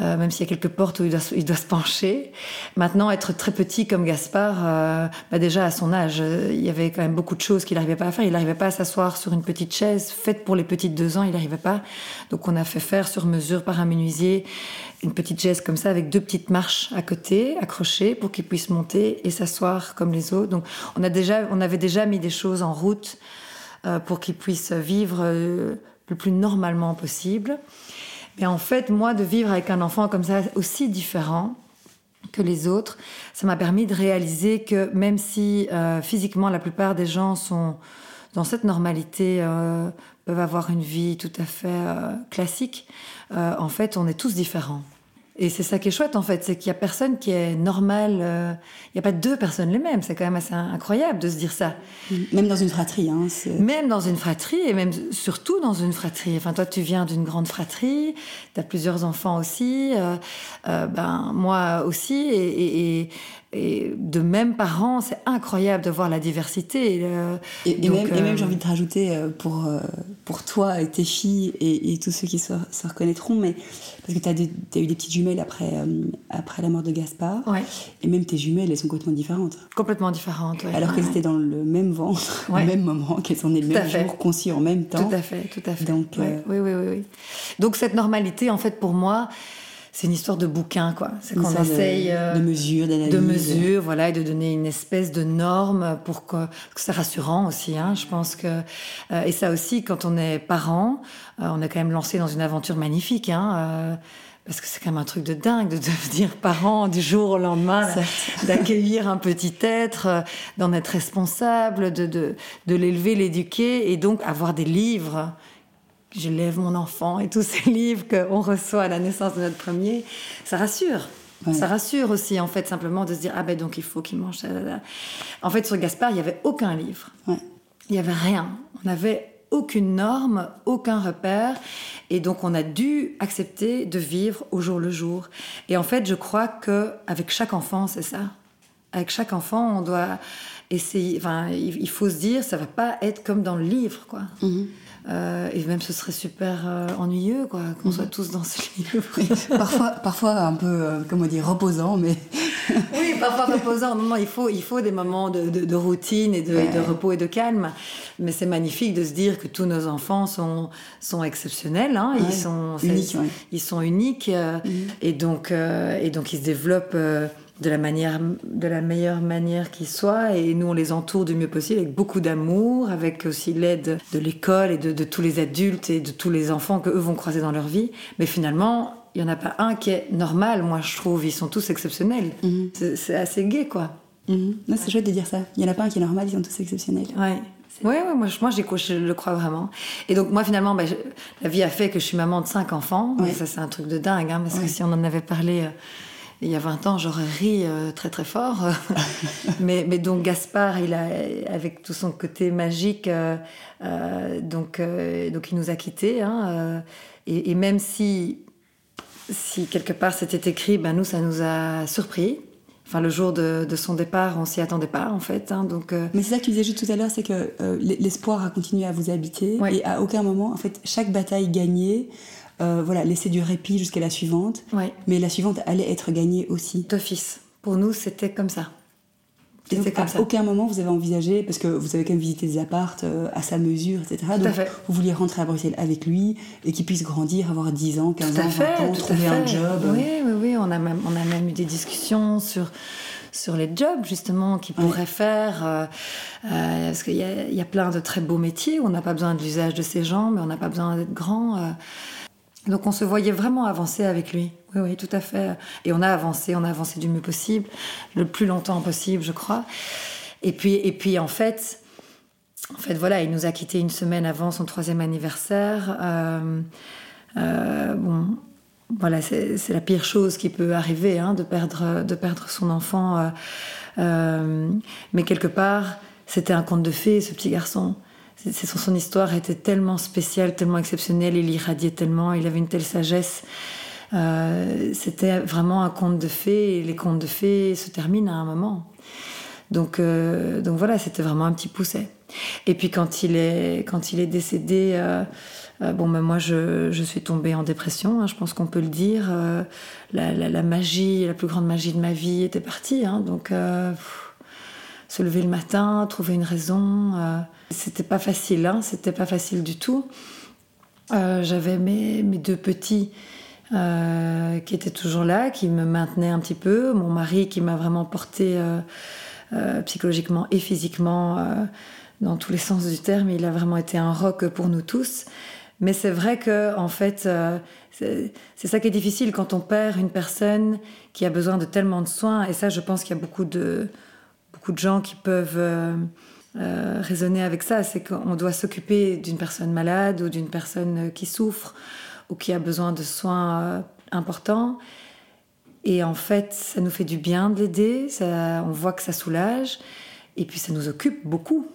Euh, même s'il y a quelques portes où il doit, il doit se pencher. Maintenant, être très petit comme Gaspard, euh, bah déjà à son âge, euh, il y avait quand même beaucoup de choses qu'il n'arrivait pas à faire. Il n'arrivait pas à s'asseoir sur une petite chaise faite pour les petites deux ans, il n'arrivait pas. Donc on a fait faire sur mesure par un menuisier une petite chaise comme ça avec deux petites marches à côté, accrochées, pour qu'il puisse monter et s'asseoir comme les autres. Donc on, a déjà, on avait déjà mis des choses en route euh, pour qu'il puisse vivre euh, le plus normalement possible. Mais en fait, moi, de vivre avec un enfant comme ça, aussi différent que les autres, ça m'a permis de réaliser que même si euh, physiquement la plupart des gens sont dans cette normalité, euh, peuvent avoir une vie tout à fait euh, classique, euh, en fait, on est tous différents. Et c'est ça qui est chouette, en fait, c'est qu'il n'y a personne qui est normal. euh, Il n'y a pas deux personnes les mêmes. C'est quand même assez incroyable de se dire ça. Même dans une fratrie. Hein, c'est- Même dans une fratrie, et même surtout dans une fratrie. Enfin, toi, tu viens d'une grande fratrie, tu as plusieurs enfants aussi, euh, euh, ben, moi aussi, et, et- et- et de même parents, c'est incroyable de voir la diversité. euh, Et, même, et euh, même, j'ai envie de te rajouter euh, pour, pour toi et tes filles et, et tous ceux qui se, se reconnaîtront, mais parce que tu as, eu des petites jumelles après, après la mort de Gaspard, Ouais, et même tes jumelles, elles sont complètement différentes. complètement différente. ouais. Alors qu'elles Ouais, étaient dans le même ventre, au même moment, qu'elles sont nées le Tout même jour, conçues en même temps. Tout à fait, tout à fait. Donc, euh, oui, oui, oui. Donc cette normalité, en fait, pour moi, c'est une histoire de bouquin, quoi. C'est qu'on essaye de, de mesure, d'analyse, de mesure, voilà, et de donner une espèce de norme pour que, que c'est rassurant aussi. Hein. Je pense que et ça aussi, quand on est parent, on est quand même lancé dans une aventure magnifique. Hein, parce que c'est quand même un truc de dingue de *laughs* devenir parent du jour au lendemain, *laughs* d'accueillir un petit être, euh, d'en être responsable, de, de, de l'élever, l'éduquer, et donc avoir des livres. Je lève mon enfant et tous ces livres qu'on reçoit à la naissance de notre premier, ça rassure. Ça rassure aussi, en fait, simplement de se dire Ah ben donc il faut qu'il mange ça. En fait, sur Gaspard, il n'y avait aucun livre. Il n'y avait rien. On avait aucune norme, aucun repère. Et donc, on a dû accepter de vivre au jour le jour. Et en fait, je crois que avec chaque enfant, c'est ça. Avec chaque enfant, on doit essayer. Enfin, il faut se dire, ça va pas être comme dans le livre, quoi. Mhm. Euh, et même ce serait super euh, ennuyeux, quoi, qu'on soit mhm. tous dans ce *laughs* livre. *laughs* parfois, parfois un peu, euh, comment dire, reposant, mais. *laughs* oui, parfois reposant. Non, non, il faut, il faut des moments de, de, routine et de, de, repos et de calme. Mais c'est magnifique de se dire que tous nos enfants sont, sont exceptionnels. Hein. Ils, sont, uniques, ils sont uniques. Mhm. Et, donc, et donc, ils se développent de la, manière, de la meilleure manière qui soit. Et nous, on les entoure du mieux possible avec beaucoup d'amour, avec aussi l'aide de l'école et de, tous les adultes et de tous les enfants que eux vont croiser dans leur vie. Mais finalement, il n'y en a pas un qui est normal, moi, je trouve. Ils sont tous exceptionnels. Mhm. C'est assez gai, quoi. Mhm. C'est chouette de dire ça. Il n'y en a pas un qui est normal, ils sont tous exceptionnels. Ouais. Ouais, ouais, moi, moi je le crois vraiment. Et donc, moi, finalement, bah, la vie a fait que je suis maman de cinq enfants. Ça, c'est un truc de dingue, hein, parce que si on en avait parlé. Euh, il y a 20 ans, j'aurais ri euh, très très fort. *laughs* mais, mais donc Gaspard, il a, avec tout son côté magique, euh, euh, donc, donc il nous a quittés. Hein, et, même si, si quelque part c'était écrit, ben nous, ça nous a surpris. Enfin, le jour de, de son départ, on s'y attendait pas, en fait. Hein, donc, Mais c'est ça que tu disais juste tout à l'heure, c'est que l'espoir a continué à vous habiter. Et à aucun moment, en fait, chaque bataille gagnée, euh, voilà, laisser du répit jusqu'à la suivante. Mais la suivante allait être gagnée aussi. D'office. Pour nous, c'était comme ça. C'était à aucun moment vous avez envisagé, parce que vous avez quand même visité des appartes euh, à sa mesure, etc. donc vous vouliez rentrer à Bruxelles avec lui et qu'il puisse grandir, avoir 10 ans, 15 ans, 20 ans, trouver un job. Oui, oui, oui. On a même, on a même eu des discussions sur sur les jobs justement qu'il pourrait faire euh, parce qu'il y, y, a plein de très beaux métiers où on n'a pas besoin de l'usage de ses jambes mais on n'a pas besoin d'être grand donc on se voyait vraiment avancer avec lui. Oui, oui, tout à fait. Et on a avancé, on a avancé du mieux possible, le plus longtemps possible, je crois. Et puis, et puis en fait, en fait, voilà, il nous a quittés une semaine avant son troisième anniversaire. Euh, euh, bon, voilà, c'est la pire chose qui peut arriver, hein, de perdre, de perdre son enfant. Euh, mais quelque part, c'était un conte de fées, ce petit garçon son, histoire était tellement spéciale, tellement exceptionnelle, il irradiait tellement, il avait une telle sagesse. Euh, c'était vraiment un conte de fées, et les contes de fées se terminent à un moment. Donc, euh, donc voilà, c'était vraiment un petit pousset. Et puis quand il est, quand il est décédé, euh, bon, ben moi je, je, suis tombée en dépression, hein, je pense qu'on peut le dire. La, la, magie, la plus grande magie de ma vie était partie. Hein, donc se lever le matin, trouver une raison. Euh, c'était pas facile, hein, c'était pas facile du tout. Euh, j'avais mes, mes, deux petits euh, qui étaient toujours là, qui me maintenaient un petit peu. Mon mari qui m'a vraiment porté psychologiquement et physiquement dans tous les sens du terme. Il a vraiment été un roc pour nous tous. Mais c'est vrai que, en fait, c'est ça qui est difficile quand on perd une personne qui a besoin de tellement de soins. Et ça, je pense qu'il y a beaucoup de, de gens qui peuvent euh, euh, raisonner avec ça, c'est qu'on doit s'occuper d'une personne malade ou d'une personne qui souffre ou qui a besoin de soins euh, importants. Et en fait, ça nous fait du bien de l'aider, on voit que ça soulage, et puis ça nous occupe beaucoup.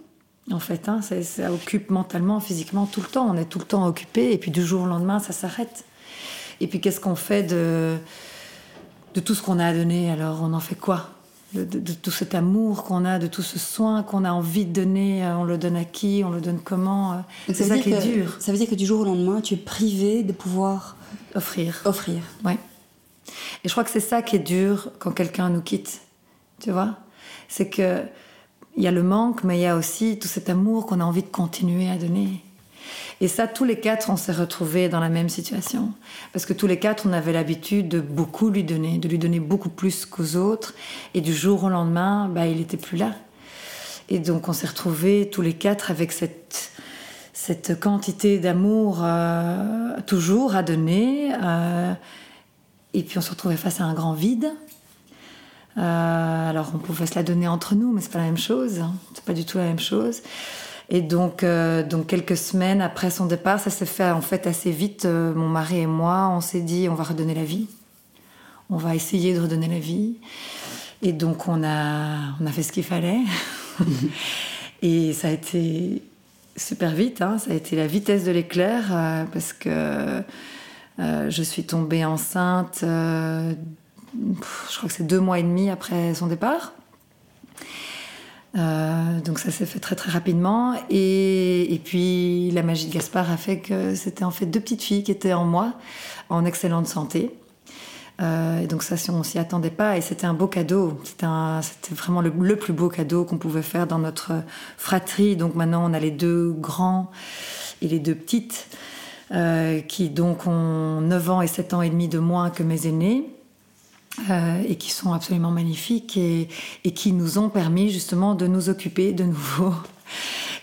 En fait, hein, ça, ça, occupe mentalement, physiquement tout le temps. On est tout le temps occupé, et puis du jour au lendemain, ça s'arrête. Et puis qu'est-ce qu'on fait de, de tout ce qu'on a à donner? Alors on en fait quoi? De, tout cet amour qu'on a, de tout ce soin qu'on a envie de donner. Euh, on le donne à qui On le donne comment euh, C'est ça, qui est dur. Ça veut dire que du jour au lendemain, tu es privé de pouvoir offrir. Offrir. Ouais. Et je crois que c'est ça qui est dur quand quelqu'un nous quitte. Tu vois C'est que il y a le manque, mais il y a aussi tout cet amour qu'on a envie de continuer à donner. Et ça, tous les quatre, on s'est retrouvés dans la même situation. Parce que tous les quatre, on avait l'habitude de beaucoup lui donner, de lui donner beaucoup plus qu'aux autres. Et du jour au lendemain, bah, il n'était plus là. Et donc, on s'est retrouvés tous les quatre avec cette, cette quantité d'amour euh, toujours à donner. Euh, et puis, on se retrouvait face à un grand vide. Euh, alors, on pouvait se la donner entre nous, mais c'est pas la même chose. Hein. C'est pas du tout la même chose. Et donc, euh, donc quelques semaines après son départ, ça s'est fait en fait assez vite. Euh, mon mari et moi, on s'est dit, on va redonner la vie. On va essayer de redonner la vie. Et donc, on a, on a fait ce qu'il fallait. *laughs* et ça a été super vite. Hein. Ça a été la vitesse de l'éclair euh, parce que je suis tombée enceinte. je crois que c'est deux mois et demi après son départ. Euh, donc ça s'est fait très très rapidement et, puis la magie de Gaspard a fait que c'était en fait deux petites filles qui étaient en moi en excellente santé. Euh, et donc ça, on s'y attendait pas et c'était un beau cadeau. C'était vraiment le, le, plus beau cadeau qu'on pouvait faire dans notre fratrie. Donc maintenant, on a les deux grands et les deux petites euh, qui donc ont 9 ans et 7 ans et demi de moins que mes aînés. Euh, et qui sont absolument magnifiques et, et, qui nous ont permis justement de nous occuper de *laughs* nouveau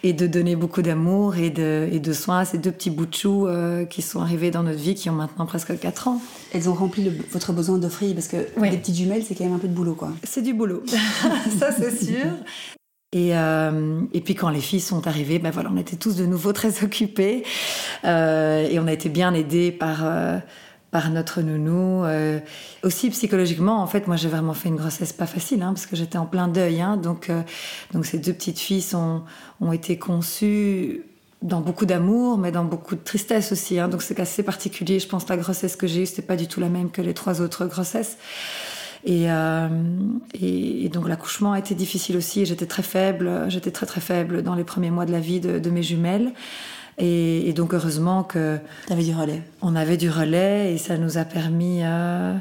et de donner beaucoup d'amour et de, et de, soins à ces deux petits bouts de chou euh, qui sont arrivés dans notre vie, qui ont maintenant presque 4 ans. Elles ont rempli le, votre besoin d'offrir parce que oui. les petites jumelles, c'est quand même un peu de boulot, quoi. C'est du boulot, *laughs* ça c'est sûr. Et, euh, et, puis quand les filles sont arrivées, ben voilà, on était tous de nouveau très occupés et on a été bien aidés par par notre nounou. Euh, aussi psychologiquement, en fait, moi j'ai vraiment fait une grossesse pas facile, hein, parce que j'étais en plein deuil. Hein, donc, euh, donc ces deux petites filles ont été conçues dans beaucoup d'amour, mais dans beaucoup de tristesse aussi. Hein, donc c'est assez particulier. Je pense que la grossesse que j'ai eue, c'était pas du tout la même que les trois autres grossesses. Et, euh, et, donc l'accouchement a été difficile aussi. J'étais très faible, j'étais très très faible dans les premiers mois de la vie de mes jumelles. Et, et, donc heureusement que... T'avais du relais. On avait du relais et ça nous a permis euh,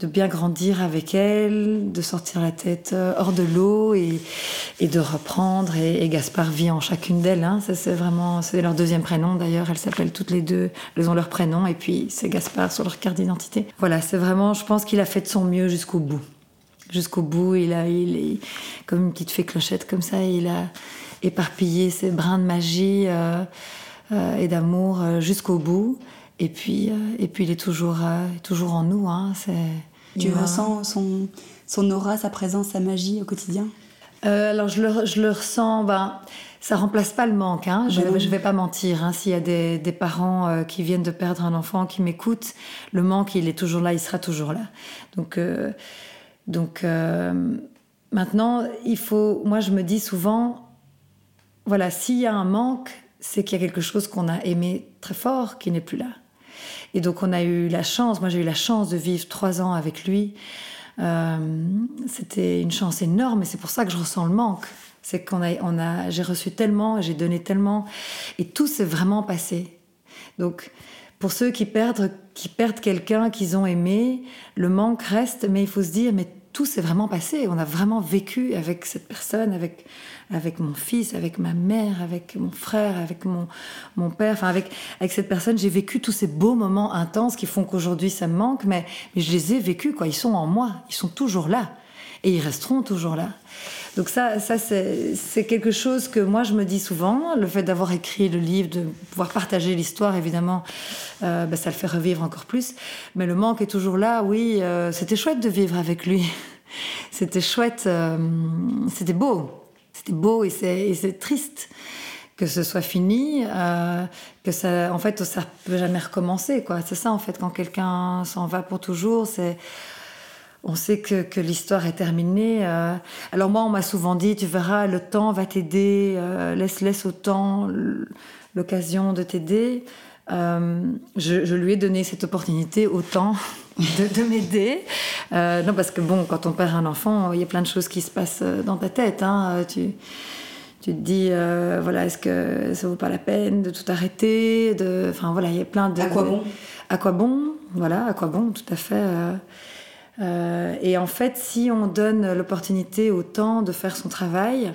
de bien grandir avec elle, de sortir la tête euh, hors de l'eau et, et, de reprendre. Et, et, Gaspard vit en chacune d'elles. Hein. Ça c'est vraiment... C'est leur deuxième prénom d'ailleurs. Elles s'appellent toutes les deux. Elles ont leur prénom et puis c'est Gaspard sur leur carte d'identité. Voilà, c'est vraiment... Je pense qu'il a fait de son mieux jusqu'au bout. Jusqu'au bout, il a... Il est comme une petite fée clochette comme ça. Il a éparpillé ses brins de magie... Euh, et d'amour euh, jusqu'au bout. Et puis, euh, et puis il est toujours, toujours en nous. Hein. tu ressens son, son aura, sa présence, sa magie au quotidien? Alors je le, je le ressens. Ben, ça remplace pas le manque. Hein. Je ne vais pas mentir. Hein. S'il y a des, des parents euh, qui viennent de perdre un enfant, qui m'écoutent, le manque, il est toujours là, il sera toujours là. Donc, euh, donc euh, maintenant, il faut. Moi, je me dis souvent, voilà, s'il y a un manque, c'est qu'il y a quelque chose qu'on a aimé très fort qui n'est plus là. Et donc on a eu la chance, moi j'ai eu la chance de vivre trois ans avec lui. Euh, C'était une chance énorme et c'est pour ça que je ressens le manque. C'est qu'on a, on a, j'ai reçu tellement, j'ai donné tellement et tout s'est vraiment passé. Donc pour ceux qui perdent, qui perdent quelqu'un qu'ils ont aimé, le manque reste, mais il faut se dire, mais tout s'est vraiment passé. On a vraiment vécu avec cette personne, avec avec mon fils, avec ma mère, avec mon frère, avec mon, mon père, enfin avec, avec cette personne, j'ai vécu tous ces beaux moments intenses qui font qu'aujourd'hui ça me manque, mais, mais je les ai vécus, quoi. Ils sont en moi, ils sont toujours là. Et ils resteront toujours là. Donc ça, ça c'est quelque chose que moi je me dis souvent. Le fait d'avoir écrit le livre, de pouvoir partager l'histoire, évidemment, ben, ça le fait revivre encore plus. Mais le manque est toujours là. Oui, euh, c'était chouette de vivre avec lui. *laughs* C'était chouette, euh, c'était beau. C'était beau et c'est triste que ce soit fini, que ça, en fait, ça peut jamais recommencer, quoi. C'est ça, en fait, quand quelqu'un s'en va pour toujours, c'est, on sait que, que l'histoire est terminée. Euh. Alors moi, on m'a souvent dit, tu verras, le temps va t'aider, euh, laisse, laisse au temps l'occasion de t'aider. Euh, je, je, lui ai donné cette opportunité au temps *laughs* de, de m'aider. Non, parce que bon, quand on perd un enfant, il y a plein de choses qui se passent dans ta tête. Hein. Tu, tu te dis, euh, voilà, est-ce que ça vaut pas la peine de tout arrêter de... Enfin voilà, il y a plein de... À quoi bon? À quoi bon? Voilà, à quoi bon, tout à fait. Euh, euh, et en fait, si on donne l'opportunité au temps de faire son travail,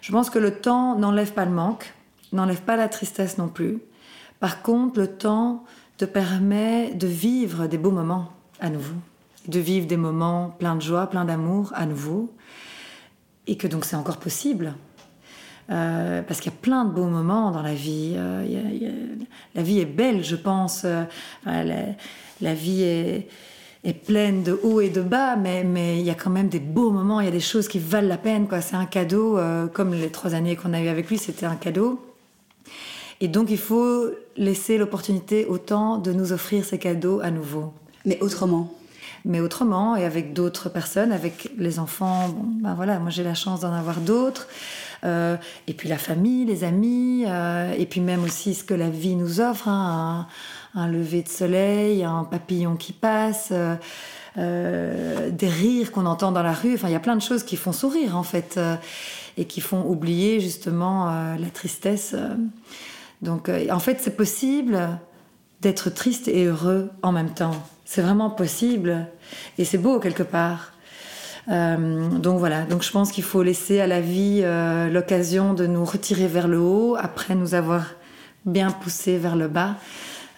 je pense que le temps n'enlève pas le manque, n'enlève pas la tristesse non plus. Par contre, le temps te permet de vivre des beaux moments à nouveau, de vivre des moments pleins de joie, pleins d'amour à nouveau, et que donc c'est encore possible. Euh, parce qu'il y a plein de beaux moments dans la vie. Euh, la vie est belle, je pense. La, vie est, est, pleine de hauts et de bas, mais, mais il y a quand même des beaux moments. Il y a des choses qui valent la peine. C'est un cadeau, comme les trois années qu'on a eu avec lui, c'était un cadeau. Et donc il faut laisser l'opportunité au temps de nous offrir ces cadeaux à nouveau. Mais autrement mais autrement et avec d'autres personnes, avec les enfants. Bon, ben voilà, moi j'ai la chance d'en avoir d'autres. Euh, et puis la famille, les amis, euh, et puis même aussi ce que la vie nous offre, hein, un, lever de soleil, un papillon qui passe, euh, des rires qu'on entend dans la rue. Enfin, il y a plein de choses qui font sourire en fait et qui font oublier justement la tristesse. Donc, en fait, c'est possible d'être triste et heureux en même temps. C'est vraiment possible et c'est beau quelque part. Euh, donc voilà, donc je pense qu'il faut laisser à la vie euh, l'occasion de nous retirer vers le haut après nous avoir bien poussé vers le bas.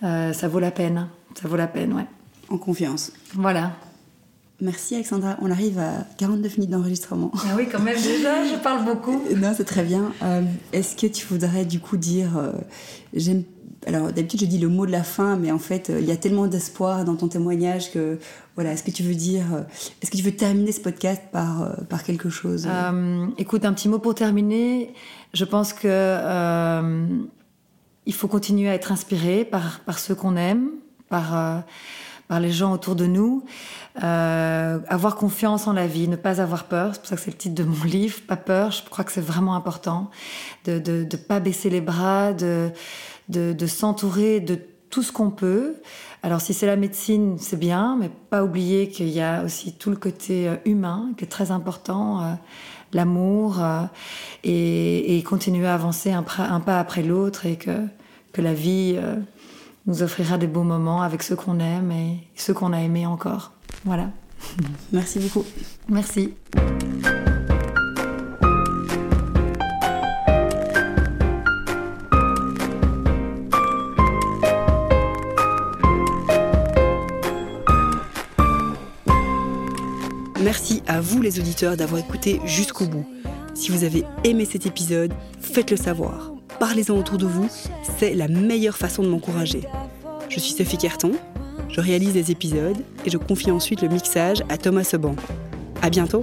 Euh, ça vaut la peine, ça vaut la peine, ouais. En confiance. Voilà. Merci Alexandra, on arrive à 49 minutes d'enregistrement. Ah oui, quand même déjà, je parle beaucoup. *laughs* non, c'est très bien. Est-ce que tu voudrais du coup dire, j'aime alors d'habitude je dis le mot de la fin, mais en fait il y a tellement d'espoir dans ton témoignage que voilà, est-ce que tu veux dire, euh, est-ce que tu veux terminer ce podcast par, euh, par quelque chose? Euh Écoute, un petit mot pour terminer. Je pense que il faut continuer à être inspiré par, par ceux qu'on aime, par, par les gens autour de nous, avoir confiance en la vie, ne pas avoir peur. C'est pour ça que c'est le titre de mon livre, pas peur. Je crois que c'est vraiment important de ne de, pas baisser les bras, de, de, s'entourer de tout ce qu'on peut. Alors si c'est la médecine, c'est bien, mais pas oublier qu'il y a aussi tout le côté euh, humain qui est très important, euh, l'amour, euh, et, continuer à avancer un, pas après l'autre et que, que la vie nous offrira des beaux moments avec ceux qu'on aime et ceux qu'on a aimés encore. Voilà. *laughs* Merci beaucoup. Merci. Merci à vous les auditeurs d'avoir écouté jusqu'au bout. Si vous avez aimé cet épisode, faites-le savoir. Parlez-en autour de vous, c'est la meilleure façon de m'encourager. Je suis Sophie Kerton, je réalise les épisodes et je confie ensuite le mixage à Thomas Seban. À bientôt.